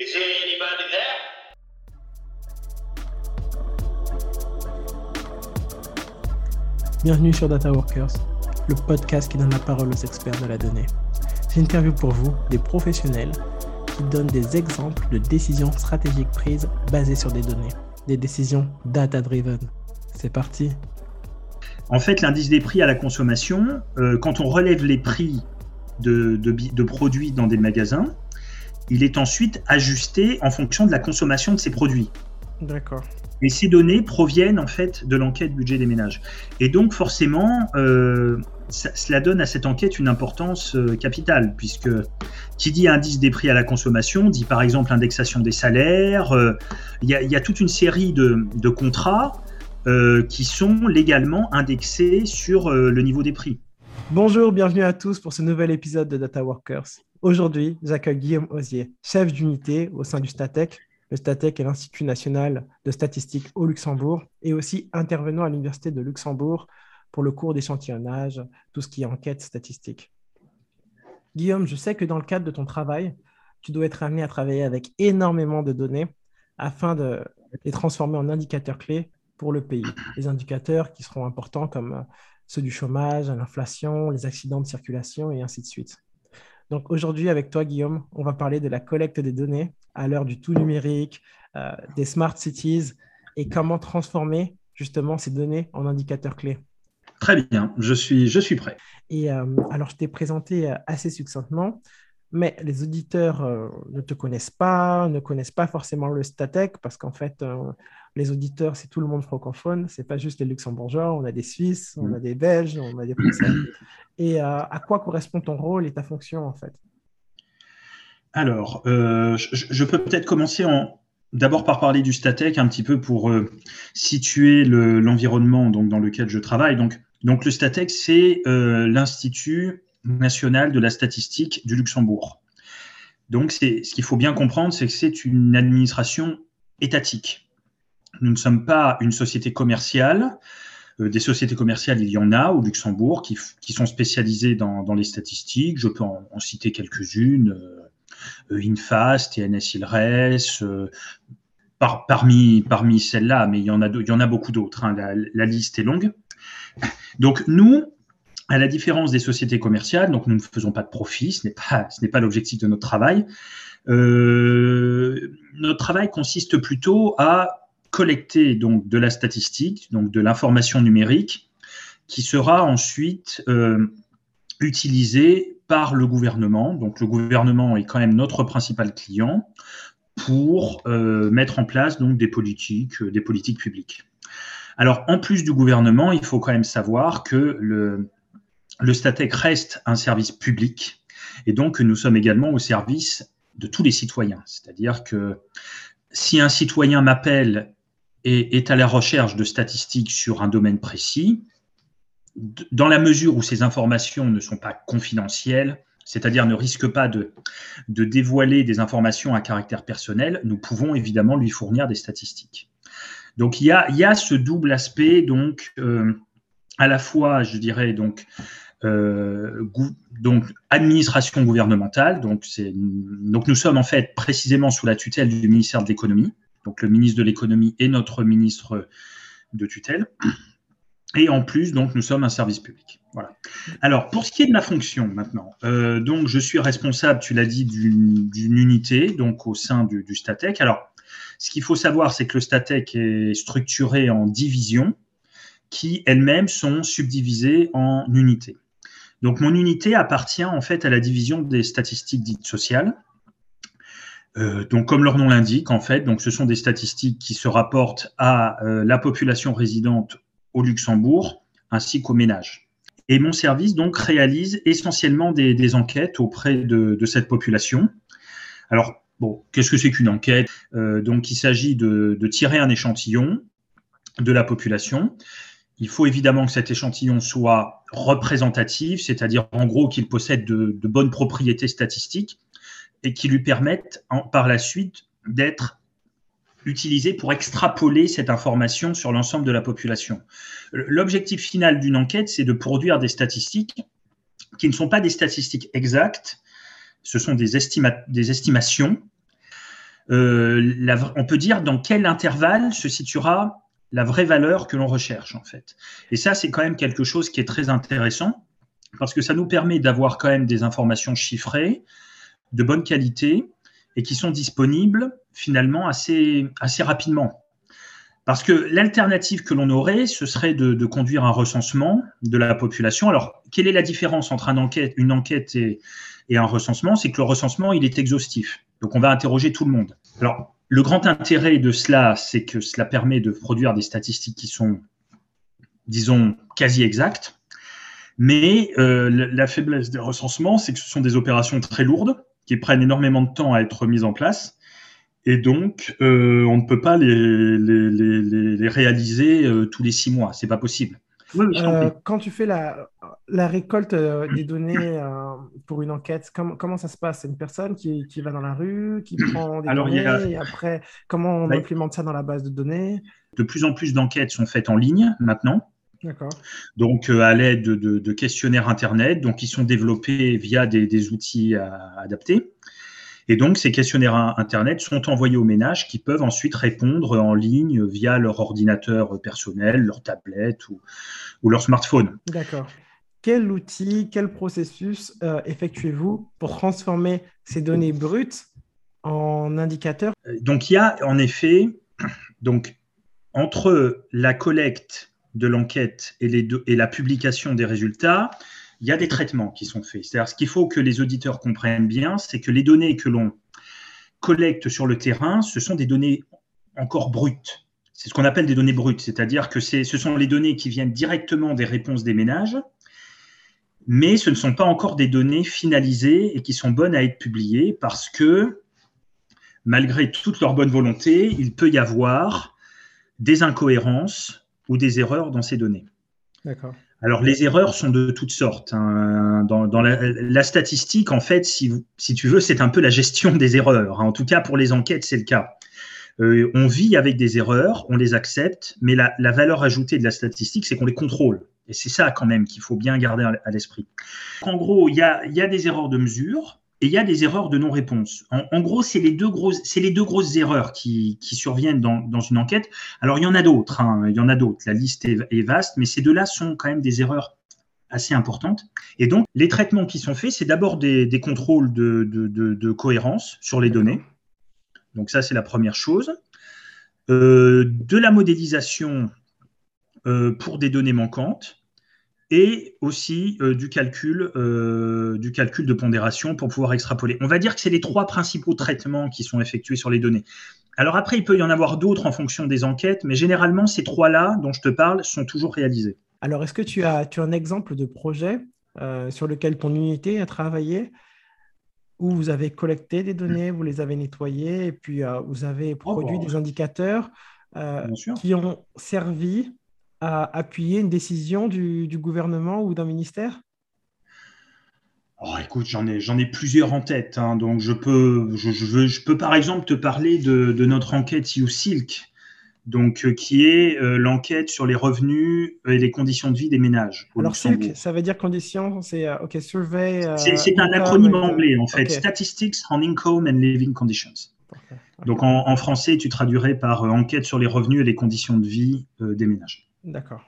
Is there anybody there? Bienvenue sur Data Workers, le podcast qui donne la parole aux experts de la donnée. J'interviewe pour vous des professionnels qui donnent des exemples de décisions stratégiques prises basées sur des données, des décisions data-driven. C'est parti. En fait, l'indice des prix à la consommation, euh, quand on relève les prix de, de bi- de produits dans des magasins, il est ensuite ajusté en fonction de la consommation de ces produits. D'accord. Et ces données proviennent en fait de l'enquête budget des ménages. Et donc forcément, euh, ça- cela donne à cette enquête une importance euh, capitale, puisque qui dit indice des prix à la consommation dit par exemple indexation des salaires. euh, Il y, a- il y a toute une série de, de contrats qui sont légalement indexés sur le niveau des prix. Bonjour, bienvenue à tous pour ce nouvel épisode de Data Workers. Aujourd'hui, j'accueille Guillaume Osier, chef d'unité au sein du Statec. Le Statec est l'Institut national de statistique au Luxembourg et aussi intervenant à l'Université de Luxembourg pour le cours d'échantillonnage, tout ce qui est enquête statistique. Guillaume, je sais que dans le cadre de ton travail, tu dois être amené à travailler avec énormément de données afin de les transformer en indicateurs clés pour le pays. Les indicateurs qui seront importants comme euh, ceux du chômage, l'inflation, les accidents de circulation et ainsi de suite. Donc aujourd'hui, avec toi, Guillaume, on va parler de la collecte des données à l'heure du tout numérique, euh, des smart cities et comment transformer justement ces données en indicateurs clés. Très bien, je suis, je suis prêt. Et euh, alors, je t'ai présenté euh, assez succinctement, mais les auditeurs euh, ne te connaissent pas, ne connaissent pas forcément le Statec, parce qu'en fait, les auditeurs, c'est tout le monde francophone, c'est pas juste les Luxembourgeois, on a des Suisses, on a des Belges, on a des Français. Et euh, à quoi correspond ton rôle et ta fonction, en fait? Alors, euh, je, je peux peut-être commencer en d'abord par parler du Statec un petit peu pour euh, situer le- l'environnement donc dans lequel je travaille. Donc, donc le Statec, c'est l'Institut national de la statistique du Luxembourg. Donc, c'est ce qu'il faut bien comprendre, c'est que c'est une administration étatique. Nous ne sommes pas une société commerciale. Euh, des sociétés commerciales, il y en a au Luxembourg qui, qui sont spécialisées dans, dans les statistiques. Je peux en, citer quelques-unes. euh, euh, Infast, TNS Ilres, par- parmi, parmi celles-là, mais il y en a, il y en a beaucoup d'autres. hein, la, liste est longue. Donc nous, à la différence des sociétés commerciales, donc nous ne faisons pas de profit, ce n'est pas, pas l'objectif de notre travail. Notre travail consiste plutôt à collecter donc de la statistique, donc de l'information numérique, qui sera ensuite euh, utilisée par le gouvernement. Donc le gouvernement est quand même notre principal client pour euh, mettre en place donc des politiques, euh, des politiques publiques. Alors en plus du gouvernement, il faut quand même savoir que le, le reste un service public et donc nous sommes également au service de tous les citoyens. C'est-à-dire que si un citoyen m'appelle et est à la recherche de statistiques sur un domaine précis, dans la mesure où ces informations ne sont pas confidentielles, c'est-à-dire ne risquent pas de, dévoiler des informations à caractère personnel, nous pouvons évidemment lui fournir des statistiques. Donc il y a, ce double aspect, donc euh, à la fois, je dirais, donc, euh, administration gouvernementale, donc nous sommes en fait précisément sous la tutelle du ministère de l'économie, donc le ministre de l'économie est notre ministre de tutelle. Et en plus, donc, nous sommes un service public. Voilà. Alors, pour ce qui est de ma fonction maintenant, euh, donc, je suis responsable, tu l'as dit, d'une d'une unité, donc au sein du, du Statec. Alors, ce qu'il faut savoir, c'est que le Statec est structuré en divisions qui elles-mêmes sont subdivisées en unités. Donc, mon unité appartient en fait à la division des statistiques dites sociales. Euh, donc, comme leur nom l'indique, en fait, donc ce sont des statistiques qui se rapportent à euh, la population résidente au Luxembourg ainsi qu'aux ménages. Et mon service donc réalise essentiellement des, des enquêtes auprès de, de, cette population. Alors, bon, qu'est-ce que c'est qu'une enquête? Euh, Donc, il s'agit de, de, tirer un échantillon de la population. Il faut évidemment que cet échantillon soit représentatif, c'est-à-dire en gros qu'il possède de, de, bonnes propriétés statistiques et qui lui permettent en, par la suite d'être utilisé pour extrapoler cette information sur l'ensemble de la population. L'objectif final d'une enquête, c'est de produire des statistiques qui ne sont pas des statistiques exactes, ce sont des, estima des estimations, on peut dire dans quel intervalle se situera la vraie valeur que l'on recherche en fait. Et ça, c'est quand même quelque chose qui est très intéressant parce que ça nous permet d'avoir quand même des informations chiffrées, de bonne qualité et qui sont disponibles finalement assez, rapidement. Parce que l'alternative que l'on aurait, ce serait de, conduire un recensement de la population. Alors, quelle est la différence entre une enquête, et un recensement? C'est que le recensement, il est exhaustif. Donc, on va interroger tout le monde. Alors, le grand intérêt de cela, c'est que cela permet de produire des statistiques qui sont, disons, quasi exactes. Mais euh, la faiblesse des recensements, c'est que ce sont des opérations très lourdes qui prennent énormément de temps à être mises en place. Et donc, euh, on ne peut pas les, les, réaliser euh, tous les six mois. C'est pas possible. quand tu fais la, la récolte des données pour une enquête, comment, comment ça se passe? C'est une personne qui, qui, va dans la rue, qui prend des données, et après, comment on implémente ça dans la base de données? De plus en plus d'enquêtes sont faites en ligne maintenant. Donc, euh, à l'aide de, questionnaires Internet, donc qui sont développés via des, outils adaptés. Et donc, ces questionnaires Internet sont envoyés aux ménages qui peuvent ensuite répondre en ligne via leur ordinateur personnel, leur tablette ou, leur smartphone. D'accord. Quel outil, quel processus euh, effectuez-vous pour transformer ces données brutes en indicateurs? Donc, il y a en effet, donc, entre la collecte de l'enquête et, la publication des résultats, il y a des traitements qui sont faits. C'est-à-dire ce qu'il faut que les auditeurs comprennent bien, c'est que les données que l'on collecte sur le terrain, ce sont des données encore brutes. C'est ce qu'on appelle des données brutes, c'est-à-dire que ce sont les données qui viennent directement des réponses des ménages, mais ce ne sont pas encore des données finalisées et qui sont bonnes à être publiées parce que, malgré toute leur bonne volonté, il peut y avoir des incohérences ou des erreurs dans ces données. D'accord. Alors, les erreurs sont de toutes sortes. Hein. Dans, la, statistique, en fait, si, si tu veux, c'est un peu la gestion des erreurs. Hein. En tout cas, pour les enquêtes, c'est le cas. Euh, on vit avec des erreurs, on les accepte, mais la, la valeur ajoutée de la statistique, c'est qu'on les contrôle. Et c'est ça quand même qu'il faut bien garder à, l'esprit. En gros, il y a, y a des erreurs de mesure, et il y a des erreurs de non-réponse. En, gros, c'est les, deux grosses, c'est les deux grosses erreurs qui, surviennent dans, une enquête. Alors, il y en a d'autres, hein. il y en a d'autres. La liste est, vaste, mais ces deux-là sont quand même des erreurs assez importantes. Et donc, les traitements qui sont faits, c'est d'abord des, contrôles de, cohérence sur les données. Donc, ça, c'est la première chose. Euh, de la modélisation euh, pour des données manquantes et aussi euh, du, calcul, euh, du calcul de pondération pour pouvoir extrapoler. On va dire que c'est les trois principaux traitements qui sont effectués sur les données. Alors après, il peut y en avoir d'autres en fonction des enquêtes, mais généralement, ces trois-là dont je te parle sont toujours réalisés. Alors, est-ce que tu as, tu as un exemple de projet euh, sur lequel ton unité a travaillé où vous avez collecté des données, vous les avez nettoyées et puis vous avez produit oh. des indicateurs qui ont servi à appuyer une décision du, gouvernement ou d'un ministère? Oh, écoute, j'en ai, j'en ai plusieurs en tête. Hein. donc, je peux, je, peux par exemple te parler de, notre enquête YouSilk, donc, euh, qui est euh, l'enquête sur les revenus et les conditions de vie des ménages. Alors, SILK, ça veut dire conditions, c'est euh, OK, survey. c'est, un acronyme anglais, en fait. Statistics on Income and Living Conditions. Donc, en, en, français, tu traduirais par enquête sur les revenus et les conditions de vie des ménages. D'accord.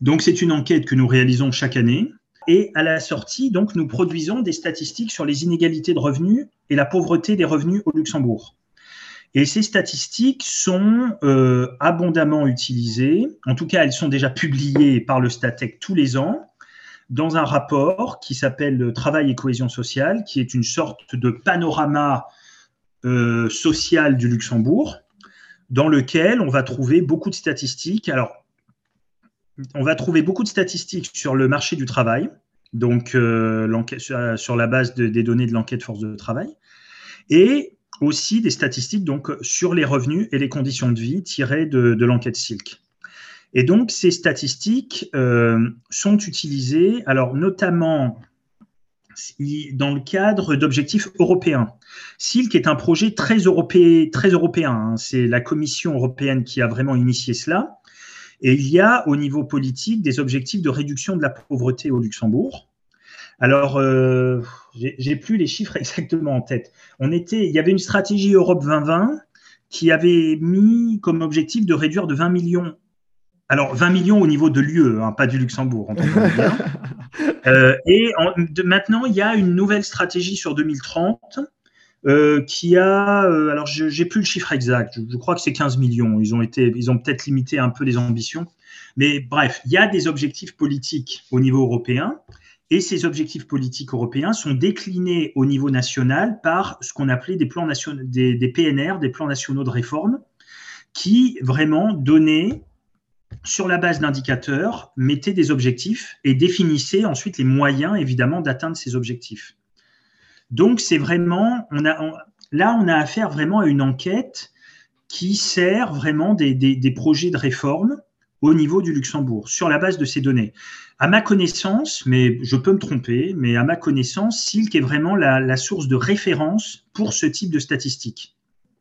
Donc, c'est une enquête que nous réalisons chaque année. Et à la sortie, donc, nous produisons des statistiques sur les inégalités de revenus et la pauvreté des revenus au Luxembourg. Et ces statistiques sont euh, abondamment utilisées, en tout cas elles sont déjà publiées par le Statec tous les ans, dans un rapport qui s'appelle Travail et cohésion sociale, qui est une sorte de panorama euh, social du Luxembourg, dans lequel on va trouver beaucoup de statistiques. Alors, on va trouver beaucoup de statistiques sur le marché du travail, donc euh, sur la base des données de l'enquête force de travail, et aussi des statistiques donc sur les revenus et les conditions de vie tirées de, l'enquête Silk. Et donc ces statistiques euh, sont utilisées, alors notamment dans le cadre d'objectifs européens. Silk est un projet très européen, très européen. Hein. C'est la Commission européenne qui a vraiment initié cela. Et il y a au niveau politique des objectifs de réduction de la pauvreté au Luxembourg. Alors, euh, j'ai plus les chiffres exactement en tête. On était, il y avait une stratégie Europe 2020 qui avait mis comme objectif de réduire de 20 millions. Alors, 20 millions au niveau de l'UE, hein, pas du Luxembourg, bien. Euh, et maintenant, il y a une nouvelle stratégie sur 2030 euh, qui a, euh, alors je n'ai plus le chiffre exact, je, crois que c'est 15 millions. Ils ont, été, ils ont peut-être limité un peu les ambitions. Mais bref, il y a des objectifs politiques au niveau européen. Et ces objectifs politiques européens sont déclinés au niveau national par ce qu'on appelait des, plans nationaux, des, des, PNR, des plans nationaux de réforme, qui vraiment donnaient, sur la base d'indicateurs, mettaient des objectifs et définissaient ensuite les moyens, évidemment, d'atteindre ces objectifs. Donc, c'est vraiment, on a, là, on a affaire vraiment à une enquête qui sert vraiment des, des projets de réforme au niveau du Luxembourg, sur la base de ces données. À ma connaissance, mais je peux me tromper, mais à ma connaissance, Silk est vraiment la, source de référence pour ce type de statistiques.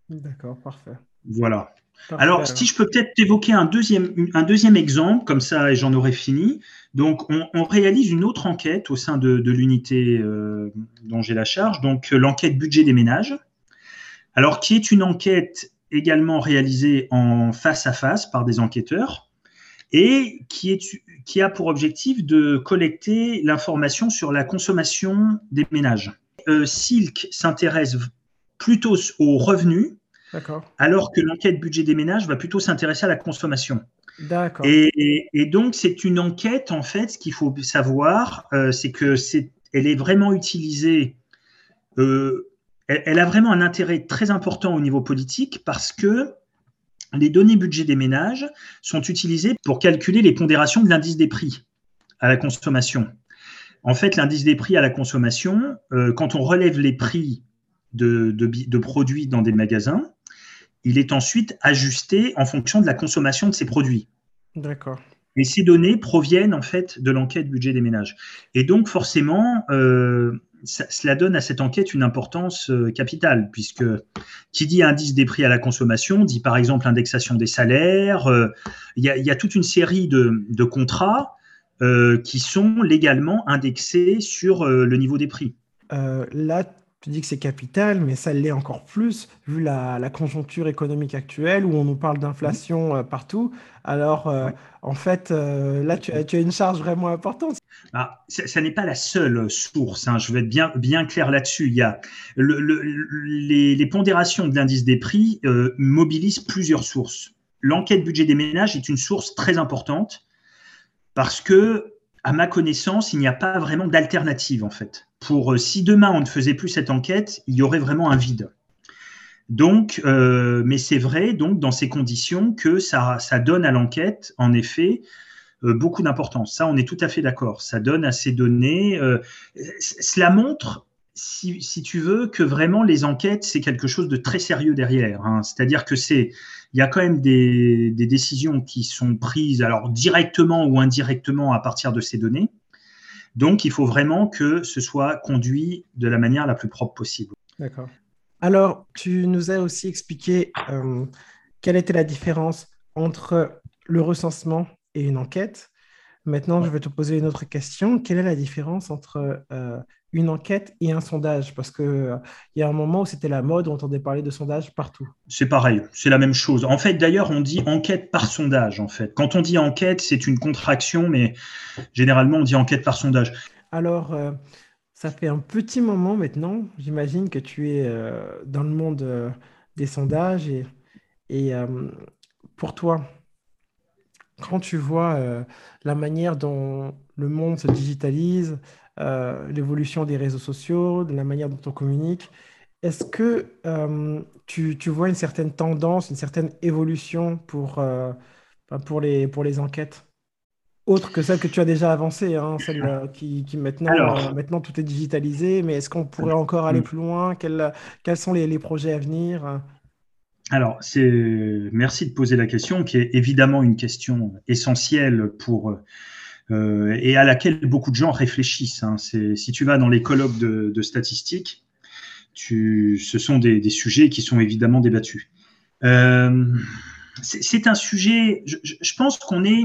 D'accord, parfait. Voilà. Alors, si je peux peut-être évoquer un deuxième, un deuxième exemple, comme ça, et j'en aurai fini. Donc, on, réalise une autre enquête au sein de, l'unité euh, dont j'ai la charge, donc l'enquête budget des ménages. Alors, qui est une enquête également réalisée en face à face par des enquêteurs et qui, est, qui a pour objectif de collecter l'information sur la consommation des ménages. Euh, Silk s'intéresse plutôt aux revenus, alors que l'enquête budget des ménages va plutôt s'intéresser à la consommation. D'accord. Et, donc, c'est une enquête, en fait, ce qu'il faut savoir, euh, c'est que c'est, elle est vraiment utilisée, euh, elle, a vraiment un intérêt très important au niveau politique parce que les données budget des ménages sont utilisées pour calculer les pondérations de l'indice des prix à la consommation. En fait, l'indice des prix à la consommation, euh, quand on relève les prix de, produits dans des magasins, il est ensuite ajusté en fonction de la consommation de ces produits. D'accord. Et ces données proviennent en fait de l'enquête budget des ménages. Et donc forcément, euh, cela donne à cette enquête une importance euh, capitale, puisque qui dit indice des prix à la consommation dit par exemple indexation des salaires. Euh, il y, a toute une série de, contrats euh, qui sont légalement indexés sur le niveau des prix. là, tu dis que c'est capital, mais ça l'est encore plus vu la, conjoncture économique actuelle où on nous parle d'inflation euh, partout. Alors, euh, en fait, euh, là, tu as, une charge vraiment importante. Ah, ça, n'est pas la seule source. Hein. je vais être bien, bien clair là-dessus. Il y a les, pondérations de l'indice des prix mobilisent plusieurs sources. L'enquête budget des ménages est une source très importante parce que, à ma connaissance, il n'y a pas vraiment d'alternative en fait pour euh, si demain on ne faisait plus cette enquête, il y aurait vraiment un vide. Donc, euh, mais c'est vrai, donc, dans ces conditions, que ça, ça donne à l'enquête, en effet, euh, beaucoup d'importance. Ça, on est tout à fait d'accord. Ça donne à ces données. cela montre, si, tu veux, que vraiment les enquêtes, c'est quelque chose de très sérieux derrière. Hein. C'est-à-dire que c'est, il y a quand même des, des, décisions qui sont prises, alors directement ou indirectement à partir de ces données. Donc, il faut vraiment que ce soit conduit de la manière la plus propre possible. D'accord. Alors, tu nous as aussi expliqué euh, quelle était la différence entre le recensement et une enquête. Maintenant, je vais te poser une autre question. Quelle est la différence entre euh, une enquête et un sondage? Parce qu'il euh, y a un moment où c'était la mode, on entendait parler de sondage partout. C'est pareil, c'est la même chose. En fait, d'ailleurs, on dit enquête par sondage. En fait, quand on dit enquête, c'est une contraction, mais généralement, on dit enquête par sondage. Alors, euh, ça fait un petit moment maintenant. J'imagine que tu es dans le monde des sondages et, et pour toi, quand tu vois euh, la manière dont le monde se digitalise, euh, l'évolution des réseaux sociaux, de la manière dont on communique, est-ce que euh, tu, vois une certaine tendance, une certaine évolution pour, pour, les, pour les enquêtes? Autre que celle que tu as déjà avancée, hein, celle qui, maintenant, maintenant tout est digitalisé, mais est-ce qu'on pourrait encore aller plus loin? Quels, quels sont les, les projets à venir? Alors, c'est merci de poser la question, qui est évidemment une question essentielle pour euh, et à laquelle beaucoup de gens réfléchissent. Hein. Si tu vas dans les colloques de, statistiques, tu, ce sont des, sujets qui sont évidemment débattus. Euh, c'est un sujet. Je, pense qu'on est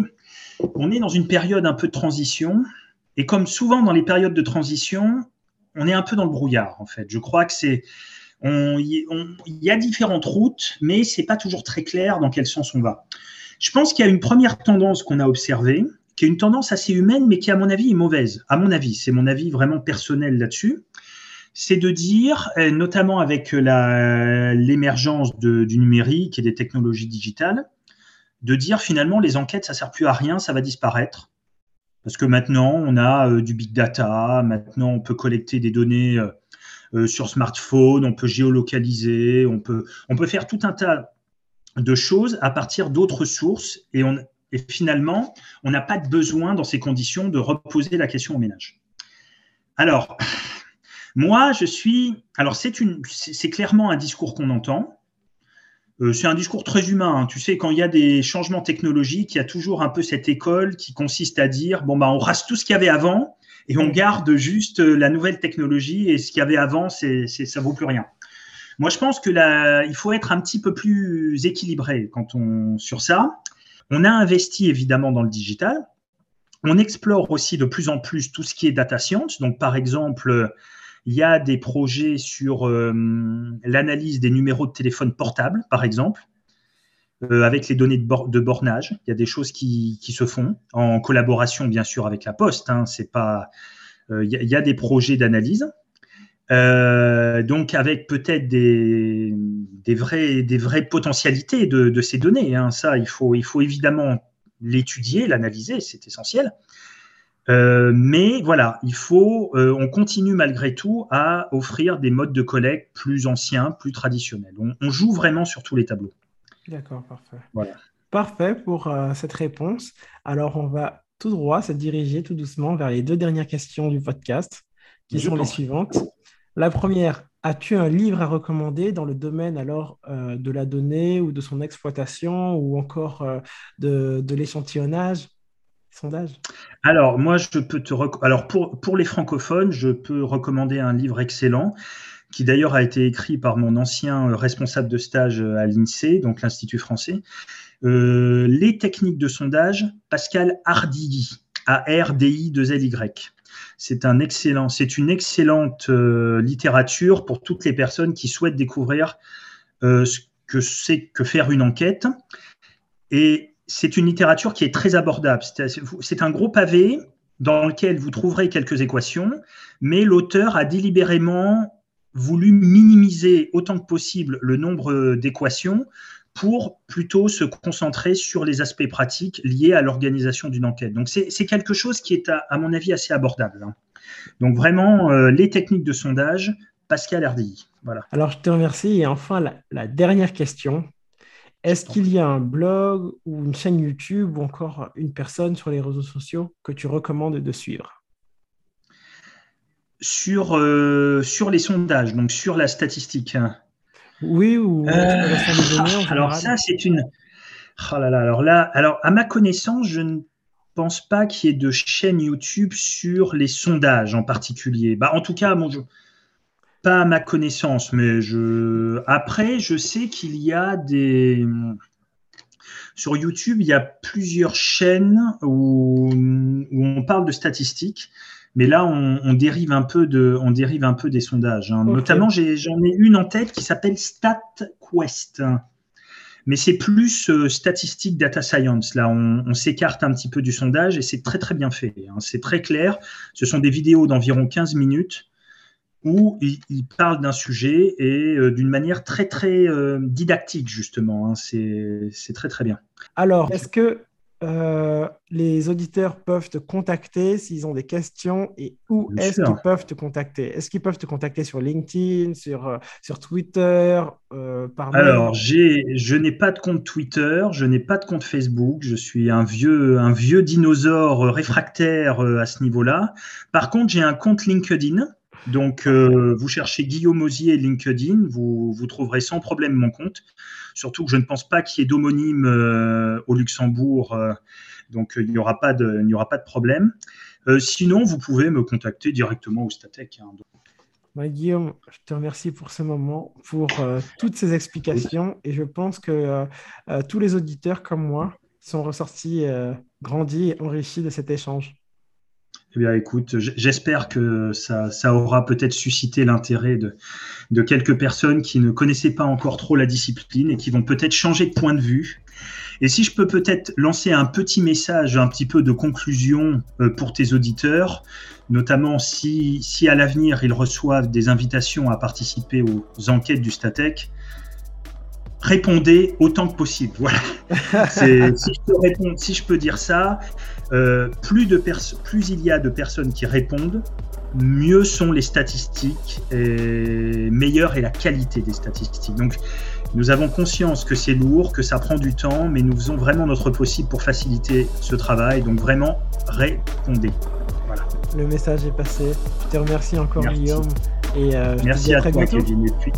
on est dans une période un peu de transition Et comme souvent dans les périodes de transition, on est un peu dans le brouillard, en fait. Je crois que c'est. Il y a différentes routes, mais c'est pas toujours très clair dans quel sens on va. Je pense qu'il y a une première tendance qu'on a observée, qui est une tendance assez humaine, mais qui, à mon avis, est mauvaise. À mon avis, c'est mon avis vraiment personnel là-dessus. C'est de dire, euh, notamment avec l'émergence du numérique et des technologies digitales, de dire finalement les enquêtes, ça sert plus à rien, ça va disparaître. Parce que maintenant, on a euh, du big data, maintenant on peut collecter des données euh, euh, sur smartphone, on peut géolocaliser, on peut, on peut faire tout un tas de choses à partir d'autres sources et, on, et finalement, on n'a pas de besoin dans ces conditions de reposer la question au ménage. Alors, moi, je suis. Alors, c'est clairement un discours qu'on entend. Euh, c'est un discours très humain. Hein. Tu sais, quand il y a des changements technologiques, il y a toujours un peu cette école qui consiste à dire bon, bah, on rase tout ce qu'il y avait avant et on garde juste euh, la nouvelle technologie et ce qu'il y avait avant, c'est, c'est, ça vaut plus rien. Moi, je pense que là, il faut être un petit peu plus équilibré quand on, sur ça. On a investi évidemment dans le digital. On explore aussi de plus en plus tout ce qui est data science. Donc, par exemple, il y a des projets sur euh, l'analyse des numéros de téléphone portables, par exemple, euh, avec les données de, bornage. Il y a des choses qui, se font en collaboration, bien sûr, avec la Poste. Hein. C'est pas, euh, il, y a, des projets d'analyse. donc avec peut-être des, vraies potentialités de, ces données. Hein. Ça, il faut, il faut évidemment l'étudier, l'analyser, c'est essentiel. Euh, mais voilà, il faut, euh, on continue malgré tout à offrir des modes de collecte plus anciens, plus traditionnels. On, joue vraiment sur tous les tableaux. D'accord, parfait. Voilà. Parfait pour euh, cette réponse. Alors, on va tout droit se diriger tout doucement vers les deux dernières questions du podcast, qui sont les suivantes. La première, as-tu un livre à recommander dans le domaine alors de la donnée ou de son exploitation ou encore de, de l'échantillonnage sondage? Alors, moi, je peux te Alors, pour, pour les francophones, je peux recommander un livre excellent qui d'ailleurs a été écrit par mon ancien responsable de stage à l'INSEE, donc l'Institut français. Euh, les techniques de sondage, Pascal Ardilly, A-R-D-I-2-L-Y. C'est un excellent, c'est une excellente euh, littérature pour toutes les personnes qui souhaitent découvrir euh, ce que c'est que faire une enquête. Et c'est une littérature qui est très abordable. C'est un gros pavé dans lequel vous trouverez quelques équations, mais l'auteur a délibérément voulu minimiser autant que possible le nombre d'équations pour plutôt se concentrer sur les aspects pratiques liés à l'organisation d'une enquête. Donc c'est quelque chose qui est, à, mon avis, assez abordable. Hein. Donc vraiment, euh, les techniques de sondage, Pascal RDI. Voilà. Alors je te remercie. Et enfin, la dernière question est-ce qu'il y a un blog ou une chaîne YouTube ou encore une personne sur les réseaux sociaux que tu recommandes de suivre? Sur, euh, sur les sondages, donc sur la statistique. Oui, ou euh, Alors ça, c'est une... Oh là là, alors là, alors à ma connaissance, je ne pense pas qu'il y ait de chaîne YouTube sur les sondages en particulier. Bah, en tout cas, je, pas à ma connaissance, mais je. Après, je sais qu'il y a des. Sur YouTube, il y a plusieurs chaînes où, on parle de statistiques, mais là, on, dérive, un peu de, on dérive un peu des sondages. Hein. Notamment, j'en ai, une en tête qui s'appelle StatQuest. Mais c'est plus euh, statistique data science. Là, on, on s'écarte un petit peu du sondage et c'est très très bien fait. Hein. C'est très clair. Ce sont des vidéos d'environ 15 minutes où il, parle d'un sujet et euh, d'une manière très très euh, didactique justement. Hein. C'est très très bien. Alors, est-ce que euh, les auditeurs peuvent te contacter s'ils ont des questions et où est-ce qu'ils peuvent te contacter? Est-ce qu'ils peuvent te contacter sur LinkedIn, sur, sur Twitter, par mail? Alors, je n'ai pas de compte Twitter, je n'ai pas de compte Facebook, je suis un vieux, un vieux dinosaure réfractaire à ce niveau-là. Par contre, j'ai un compte LinkedIn donc, euh, vous cherchez Guillaume Osier LinkedIn, vous, vous trouverez sans problème mon compte. Surtout que je ne pense pas qu'il y ait d'homonyme euh, au Luxembourg, euh, donc il n'y aura, pas de, problème. sinon, vous pouvez me contacter directement au Statec. Hein. Bah, Guillaume, je te remercie pour ce moment, pour toutes ces explications, et je pense que tous les auditeurs comme moi sont ressortis grandis et enrichis de cet échange. Eh bien, écoute, j'espère que ça, ça aura peut-être suscité l'intérêt de, quelques personnes qui ne connaissaient pas encore trop la discipline et qui vont peut-être changer de point de vue. Et si je peux peut-être lancer un petit message, un petit peu de conclusion euh, pour tes auditeurs, notamment si, si à l'avenir ils reçoivent des invitations à participer aux enquêtes du Statec, répondez autant que possible. Voilà. si, je peux si je peux dire ça, euh, plus, de plus il y a de personnes qui répondent, mieux sont les statistiques et meilleure est la qualité des statistiques. Donc, nous avons conscience que c'est lourd, que ça prend du temps, mais nous faisons vraiment notre possible pour faciliter ce travail. Donc, vraiment, répondez. Voilà. Le message est passé. Je te remercie encore, Guillaume. Et euh, Merci à, toi, Kevin. Et puis,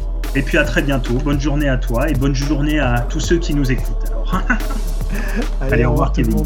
à très bientôt. Bonne journée à toi et bonne journée à tous ceux qui nous écoutent. Allez, au revoir, Kevin.